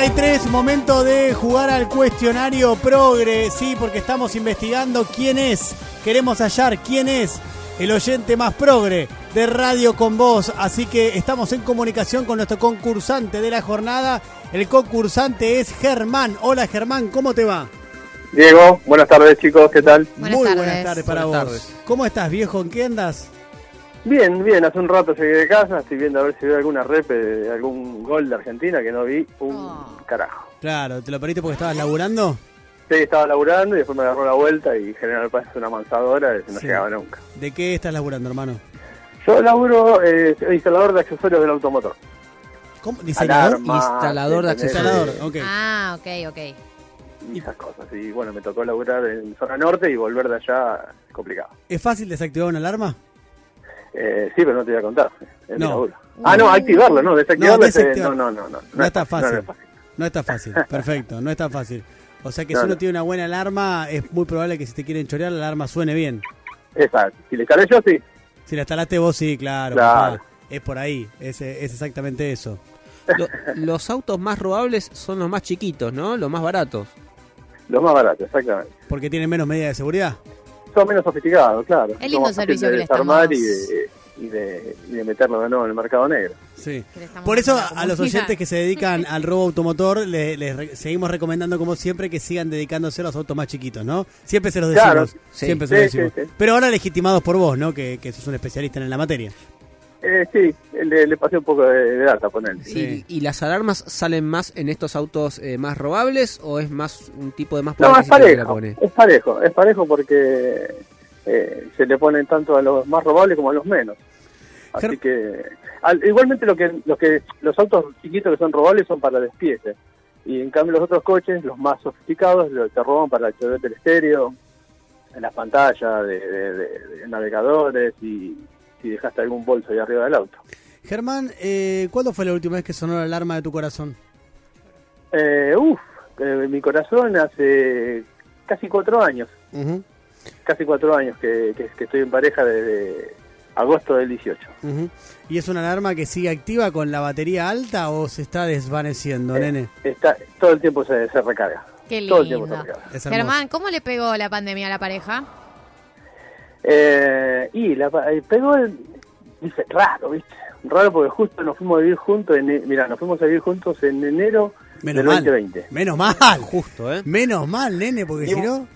33, momento de jugar al cuestionario progre, sí, porque estamos investigando quién es, queremos hallar quién es el oyente más progre de Radio con Voz, así que estamos en comunicación con nuestro concursante de la jornada, el concursante es Germán. Hola Germán, ¿cómo te va? Diego, buenas tardes chicos, ¿qué tal? Buenas Muy tardes. buenas tardes para Buenas vos. tardes. ¿Cómo estás viejo? ¿En qué andas? Bien, bien, hace un rato llegué de casa, estoy viendo a ver si veo alguna rep de algún gol de Argentina que no vi un Oh. carajo. Claro, ¿te lo perdiste porque estabas laburando? Sí, estaba laburando y después me agarró la vuelta y General Paz es una mansadora y no Sí. llegaba nunca. ¿De qué estás laburando, hermano? Yo laburo, eh, instalador de accesorios del automotor. ¿Cómo? ¿Diseñador? Instalador de tenés, Instalador, eh, ok. Ah, ok, ok. y esas cosas. Y bueno, me tocó laburar en zona norte y volver de allá es complicado. ¿Es fácil desactivar una alarma? Eh, sí, pero no te voy a contar. Es No. Ah, no, activarlo, no, desactivarlo. No, es, desactivar. no, no, no, no. No es está No, fácil. no es fácil. No está fácil, perfecto, no está fácil. O sea que No, si uno no. tiene una buena alarma, es muy probable que si te quieren chorear, la alarma suene bien. Exacto. Si le instalé yo, sí. Si la instalaste vos, sí, claro. Claro. papá. Es por ahí, es, es exactamente eso. Lo- los autos más robables son los más chiquitos, ¿no? Los más baratos. Lo más barato, exactamente. Porque tienen menos medidas de seguridad. Son menos sofisticados, claro. Es lindo servicio que de le desarmar estamos- y de, y, de, y de meterlo de nuevo en el mercado negro. Sí. Que Por eso a los oyentes que se dedican al robo automotor le- les re- seguimos recomendando como siempre que sigan dedicándose a los autos más chiquitos, ¿no? Siempre se los decimos, Claro. Sí. siempre se los decimos. sí, sí. Pero ahora legitimados por vos, ¿no? Que, que sos un especialista en la materia. Eh, sí, le, le pasé un poco de, de data, ponele. Sí. ¿Y, y las alarmas salen más en estos autos eh, más robables o es más un tipo de más No, es adquisitivo que la parejo, pone? es parejo, es parejo porque eh, se le ponen tanto a los más robables como a los menos. Así Ger- que, al- igualmente lo que, lo que los autos chiquitos que son robables son para despiece. Y en cambio los otros coches, los más sofisticados, lo- te roban para acceder del estéreo, en las pantallas, de, de- de- de navegadores y si dejaste algún bolso ahí arriba del auto. Germán, eh, ¿cuándo fue la última vez que sonó la alarma de tu corazón? Eh, uf, eh, mi corazón hace casi cuatro años, Ujú, casi cuatro años que, que- que estoy en pareja desde agosto del 18. ujú. ¿Y es una alarma que sigue activa con la batería alta o se está desvaneciendo, Eh, nene? Está, todo el tiempo se, se recarga. Qué Todo el tiempo se lindo. recarga. Germán, ¿cómo le pegó la pandemia a la pareja? Eh, y la, pa- eh, pegó el, dice, raro, ¿viste? Raro porque justo nos fuimos a vivir juntos, en, e- mira, nos fuimos a vivir juntos en enero Menos del mal. 2020. Menos mal. Justo, ¿eh? Menos mal, nene, porque si no...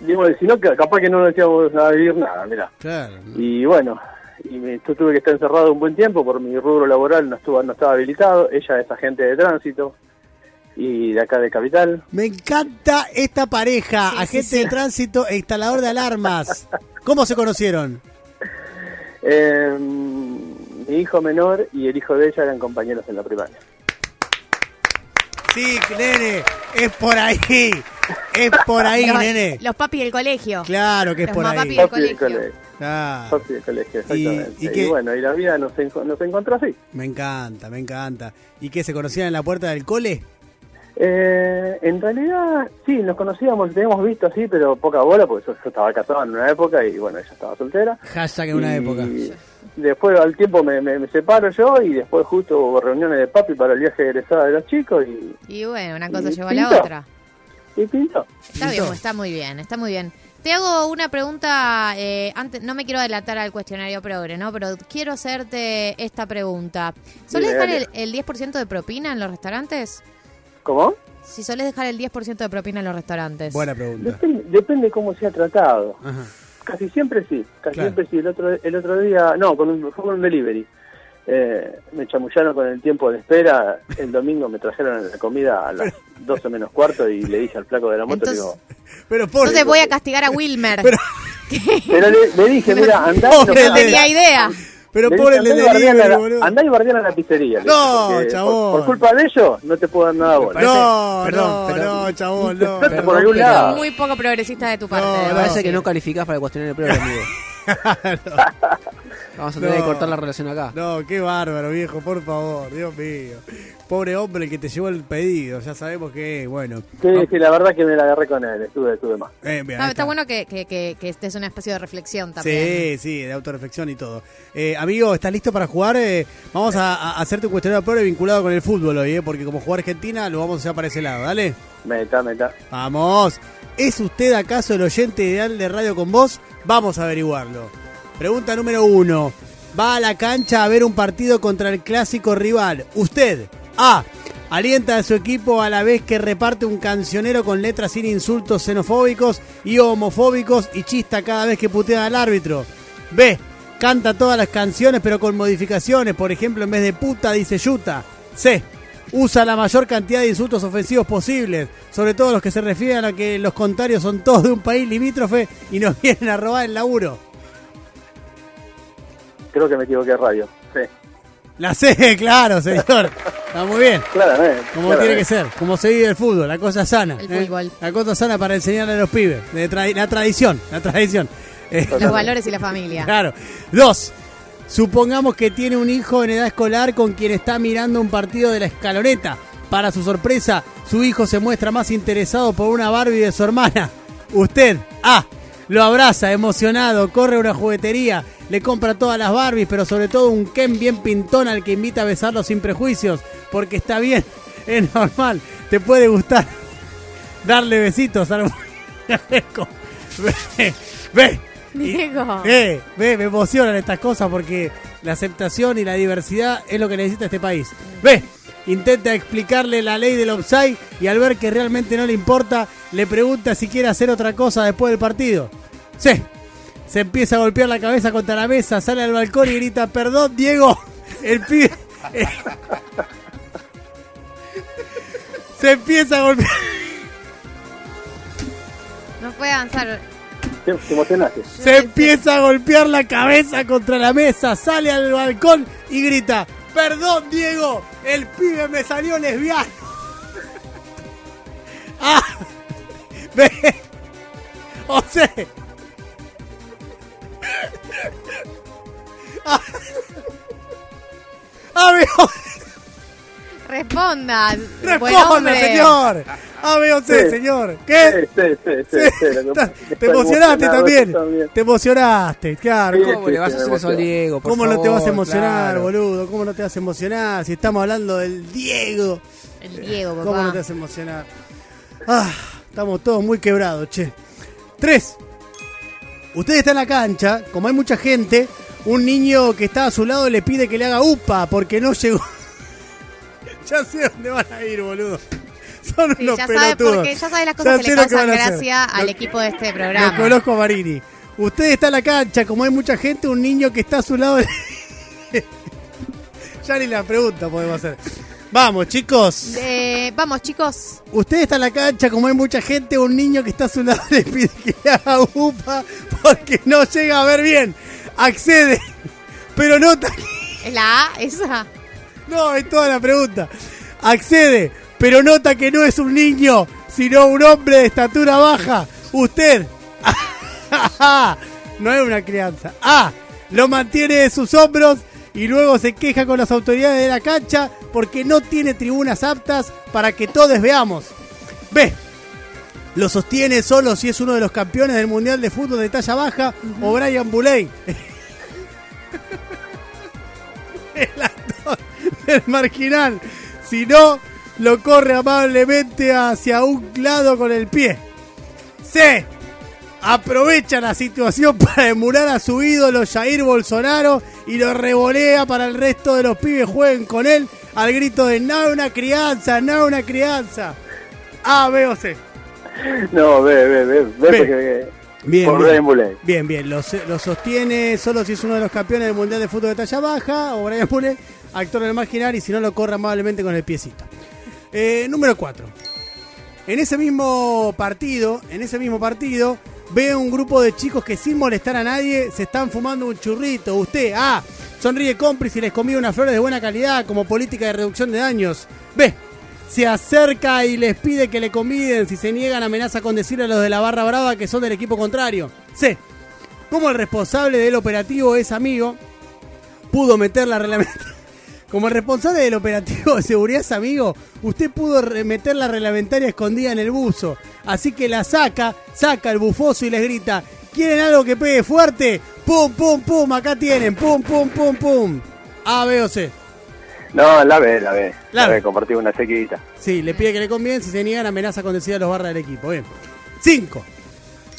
Digo, si no, que- capaz que no nos íbamos a vivir nada, mira. Claro. Y bueno, y me, yo tuve que estar encerrado un buen tiempo por mi rubro laboral, no estuvo, no estaba habilitado. Ella es agente de tránsito y de acá de Capital. Me encanta esta pareja, Sí, agente sí, sí. de tránsito e instalador de alarmas. ¿Cómo se conocieron? Eh, mi hijo menor y el hijo de ella eran compañeros en la primaria. Sí, nene, es por ahí. Es por ahí, los, nene. los papis del colegio. Claro que es Los por ahí. piden- Papi del colegio. Ah, Papi del colegio, Y- exactamente. y Y, qué- bueno, y la vida nos, enco- nos encontró así. me encanta, me encanta. ¿Y qué, se conocían en la puerta del cole? Eh, en realidad, sí, nos conocíamos, teníamos visto así, pero poca bola, porque yo, yo estaba casado en una época y bueno, ella estaba soltera. Hashtag en una Y época. Después al tiempo me, me- me separo yo y después justo hubo reuniones de papi para el viaje de egresada de los chicos y, Y bueno, una cosa llevó a la otra. y pintó. Está bien, está muy bien, está muy bien. Te hago una pregunta, eh, antes, no me quiero adelantar al cuestionario progre, ¿no? Pero quiero hacerte esta pregunta. ¿Solés Dime, dejar el, el 10% de propina en los restaurantes? ¿Cómo? Si solés dejar el 10% de propina en los restaurantes. Buena pregunta. Depende, depende cómo sea tratado. Ajá. Casi siempre sí, casi Claro. siempre sí. El otro, el otro día, no, con un, fue con un delivery. Eh, me chamullaron con el tiempo de espera. El domingo me trajeron la comida a las 12 menos cuarto y le dije al flaco de la moto, Entonces- digo, Pero por Entonces voy a castigar a Wilmer. Pero- pero le, le dije, mira, andá, Pobre no tenía idea. Pero pobre el andá y bardeala delivery, la- boludo. Andá y bardeala la pizzería. No, chabón. Por, por culpa de ellos, no te puedo dar nada parece- No, Perdón, no, pero- no, chabón, no. Vete por algún lado. Muy poco progresista de tu parte. No, Me parece que no calificás para el cuestionario de prueba, amigo. Vamos a tener No. que cortar la relación acá. No, qué bárbaro, viejo, por favor, Dios mío. Pobre hombre el que te llevó el pedido, ya sabemos que, bueno. Sí, sí, la verdad que me la agarré con él, estuve, estuve más. Eh, Está, bueno que, que, que, que este es un espacio de reflexión también. Sí, sí, de autorreflexión y todo. Eh, amigo, ¿estás listo para jugar? Eh, vamos a, a hacerte un cuestionario pobre vinculado con el fútbol hoy, eh, porque como jugar Argentina lo vamos a hacer para ese lado, ¿dale? Meta, meta. Vamos. ¿Es usted acaso el oyente ideal de Radio con Vos? Vamos a averiguarlo. Pregunta número uno. Va a la cancha a ver un partido contra el clásico rival. Usted, A. Alienta a su equipo a la vez que reparte un cancionero con letras sin insultos xenofóbicos y homofóbicos y chista cada vez que putea al árbitro. B. Canta todas las canciones pero con modificaciones. Por ejemplo, en vez de puta dice yuta. C. Usa la mayor cantidad de insultos ofensivos posibles, sobre todo los que se refieren a que los contrarios son todos de un país limítrofe y nos vienen a robar el laburo. Creo que me equivoqué de radio. Sí, La C, claro, señor. Está muy bien. claramente. Como claramente. tiene que ser, como se vive el fútbol, la cosa sana. El ¿eh? fútbol. La cosa sana para enseñarle a los pibes. De tra- la tradición, la tradición. Eh, Los valores y la familia. Claro. Dos. Supongamos que tiene un hijo en edad escolar con quien está mirando un partido de la escaloneta. Para su sorpresa, su hijo se muestra más interesado por una Barbie de su hermana. Usted, A. Lo abraza emocionado, corre a una juguetería, le compra todas las Barbies, pero sobre todo un Ken bien pintón al que invita a besarlo sin prejuicios, porque está bien, es normal, te puede gustar darle besitos al muñeco. Ve, ve, Diego. Ve, ve, me emocionan estas cosas porque la aceptación y la diversidad es lo que necesita este país. Ve, intenta explicarle la ley del offside y al ver que realmente no le importa, le pregunta si quiere hacer otra cosa después del partido. Sí, se empieza a golpear la cabeza contra la mesa, sale al balcón y grita, perdón Diego, el pibe... se empieza a golpear... No puede avanzar. Te, te emocionaste. Se empieza a golpear la cabeza contra la mesa, sale al balcón y grita, perdón Diego, el pibe me salió lesbiano. ah, ve, o sea, Responda. buen responda hombre. señor, amigo, sí, Sí. señor, ¿qué? Sí, sí, sí, sí, te emocionaste también. Te emocionaste, claro. Sí, ¿Cómo le vas a hacer eso al Diego? por ¿Cómo no te vas a emocionar, Claro. boludo? ¿Cómo no te vas a emocionar? Si estamos hablando del Diego. El Diego, papá. ¿Cómo no te vas a emocionar? Ah, estamos todos muy quebrados, che. Tres. Usted está en la cancha, como hay mucha gente, un niño que está a su lado le pide que le haga upa porque no llegó. ya sé dónde van a ir, boludo. Son unos ya sabe pelotudos. porque ya sabe las cosas que sé le lo causan hacer. gracia al Lo- equipo de este Lo programa. conozco a Marini. Usted está en la cancha, como hay mucha gente, un niño que está a su lado. ya ni la pregunta podemos hacer. Vamos, chicos. Eh, vamos, chicos. Usted está en la cancha, como hay mucha gente, un niño que está a su lado le pide que haga upa porque no llega a ver bien. Accede, pero nota ¿Es la A esa? No, es toda la pregunta. Accede, pero nota que no es un niño, sino un hombre de estatura baja. Usted. no es una crianza. A. Lo mantiene de sus hombros y luego se queja con las autoridades de la cancha porque no tiene tribunas aptas para que todos veamos. B. Lo sostiene solo si es uno de los campeones del Mundial de Fútbol de talla baja o Brian Buley. el actor del marginal. Si no, lo corre amablemente hacia un lado con el pie. C. Aprovecha la situación para emular a su ídolo Jair Bolsonaro y lo revolea para el resto de los pibes jueguen con él al grito de no una crianza, no una crianza. A, B o C. No, ve, ve, ve, ve, porque Bien, por bien. Bien, bien, lo, lo sostiene solo si es uno de los campeones del Mundial de Fútbol de talla baja, o Brian Pule, actor del marginal, y si no lo corre amablemente con el piecito. Eh, número 4. En ese mismo partido, en ese mismo partido, ve un grupo de chicos que sin molestar a nadie se están fumando un churrito. Usted, A, sonríe cómplice y les convida unas flores de buena calidad como política de reducción de daños. B, se acerca y les pide que le conviden. Si se niegan, amenaza con decirle a los de la barra brava que son del equipo contrario. C. Como el responsable del operativo es amigo, pudo meter la reglamentaria. Como responsable del operativo de seguridad, amigo, usted pudo meter la reglamentaria escondida en el buzo. Así que la saca, saca el bufoso y les grita, ¿quieren algo que pegue fuerte? ¡Pum, pum, pum! Acá tienen, ¡pum, pum, pum, pum! A, B o C. No, la ve, la ve. La ve, compartir una sequita. Sí, le pide que le conviene, si se niegan amenaza con decir a los barras del equipo. Bien. 5.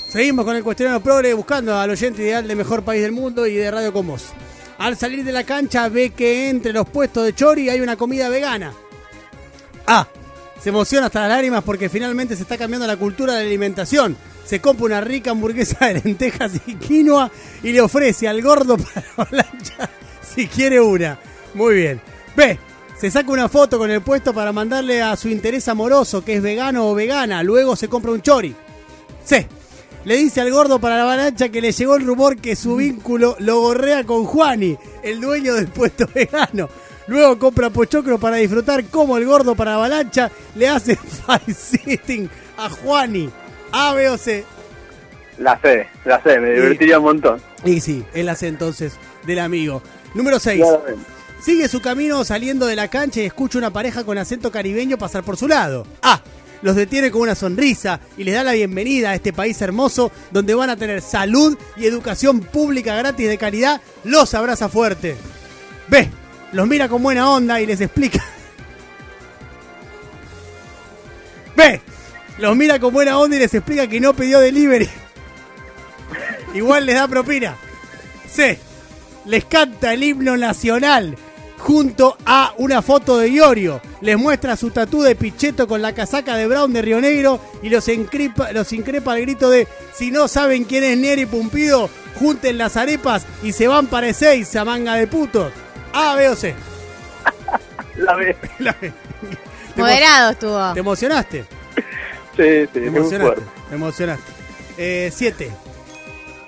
Seguimos con el cuestionario progre buscando al oyente ideal de mejor país del mundo y de Radio con Voz. Al salir de la cancha ve que entre los puestos de Chori hay una comida vegana. A. Se emociona hasta las lágrimas porque finalmente se está cambiando la cultura de la alimentación. Se compra una rica hamburguesa de lentejas y quinoa y le ofrece al gordo para la si quiere una. Muy bien. B. Se saca una foto con el puesto para mandarle a su interés amoroso que es vegano o vegana. Luego se compra un chori. C. Le dice al gordo para la avalancha que le llegó el rumor que su vínculo lo gorrea con Juani, el dueño del puesto vegano. Luego compra pochoclo para disfrutar como el gordo para la avalancha le hace face-sitting a Juani. A, B o C. La sé, la sé, me divertiría un montón. Y sí, él hace entonces del amigo. Número 6. Claramente. Sigue su camino saliendo de la cancha y escucha una pareja con acento caribeño pasar por su lado. A. Los detiene con una sonrisa y les da la bienvenida a este país hermoso donde van a tener salud y educación pública gratis de calidad. Los abraza fuerte. B. Los mira con buena onda y les explica. B. Los mira con buena onda y les explica que no pidió delivery. Igual les da propina. C. Les canta el himno nacional junto a una foto de Iorio. Les muestra su tatú de Pichetto con la casaca de Brown de Río Negro y los, encripa- los increpa al grito de si no saben quién es Neri Pumpido, junten las arepas y se van para Ezeiza, manga de putos. A, B o C. La ve. La B. Moderado estuvo. ¿Te emocionaste? Sí, sí, Te muy emocionaste. fuerte. Te emocionaste. Eh, siete.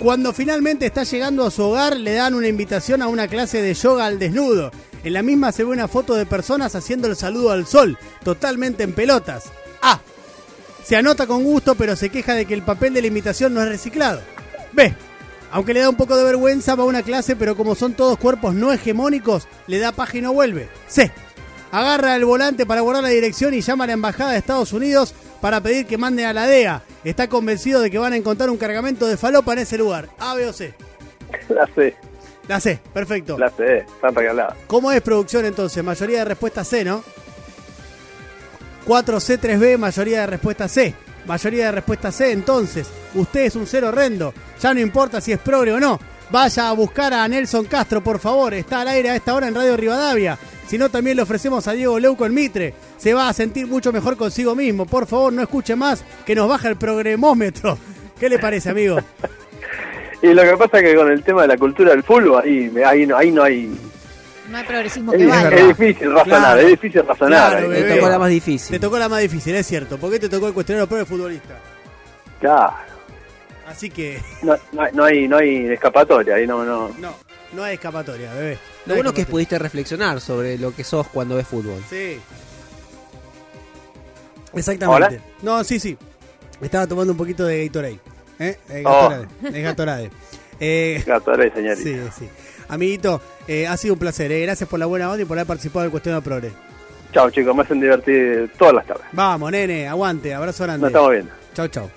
Cuando finalmente está llegando a su hogar, le dan una invitación a una clase de yoga al desnudo. En la misma se ve una foto de personas haciendo el saludo al sol, totalmente en pelotas. A. Se anota con gusto, pero se queja de que el papel de la invitación no es reciclado. B. Aunque le da un poco de vergüenza, va a una clase, pero como son todos cuerpos no hegemónicos, le da paja y no vuelve. C. Agarra el volante para guardar la dirección y llama a la embajada de Estados Unidos para pedir que manden a la DEA. Está convencido de que van a encontrar un cargamento de falopa en ese lugar. A, B o C. La sé, La C, perfecto. la sé, están regaladas. ¿Cómo es producción entonces? Mayoría de respuesta C, ¿no? 4C, 3B, mayoría de respuesta C. Mayoría de respuesta C, entonces, usted es un cero horrendo. Ya no importa si es progre o no. Vaya a buscar a Nelson Castro, por favor. Está al aire a esta hora en Radio Rivadavia. Si no, también le ofrecemos a Diego Leuco en Mitre. Se va a sentir mucho mejor consigo mismo. Por favor, no escuche más, que nos baja el progremómetro. ¿Qué le parece, amigo? Y lo que pasa es que con el tema de la cultura del fútbol, ahí, ahí, no, ahí no hay... No hay progresismo Es, que valga. es difícil razonar, Claro. es difícil razonar. Claro. Me tocó la más Te difícil. tocó la más difícil, es cierto. ¿Por qué te tocó el cuestionario pro de futbolista? Claro, Así que, no, no hay- no hay, no hay escapatoria, ahí no, no. no, no hay escapatoria, bebé. No Lo bueno es que pudiste reflexionar sobre lo que sos cuando ves fútbol. Sí. Exactamente. No, sí, sí. Estaba tomando un poquito de Gatorade. ¿Eh? Eh, Oh. Gatorade. De Gatorade. Eh, Gatorade, señorita. sí, sí. Amiguito, eh, ha sido un placer. eh. Gracias por la buena onda y por haber participado del cuestionario progre. Chao chicos, me hacen divertir todas las tardes. Vamos, nene, aguante. Abrazo grande. Nos estamos viendo. Chau, chau.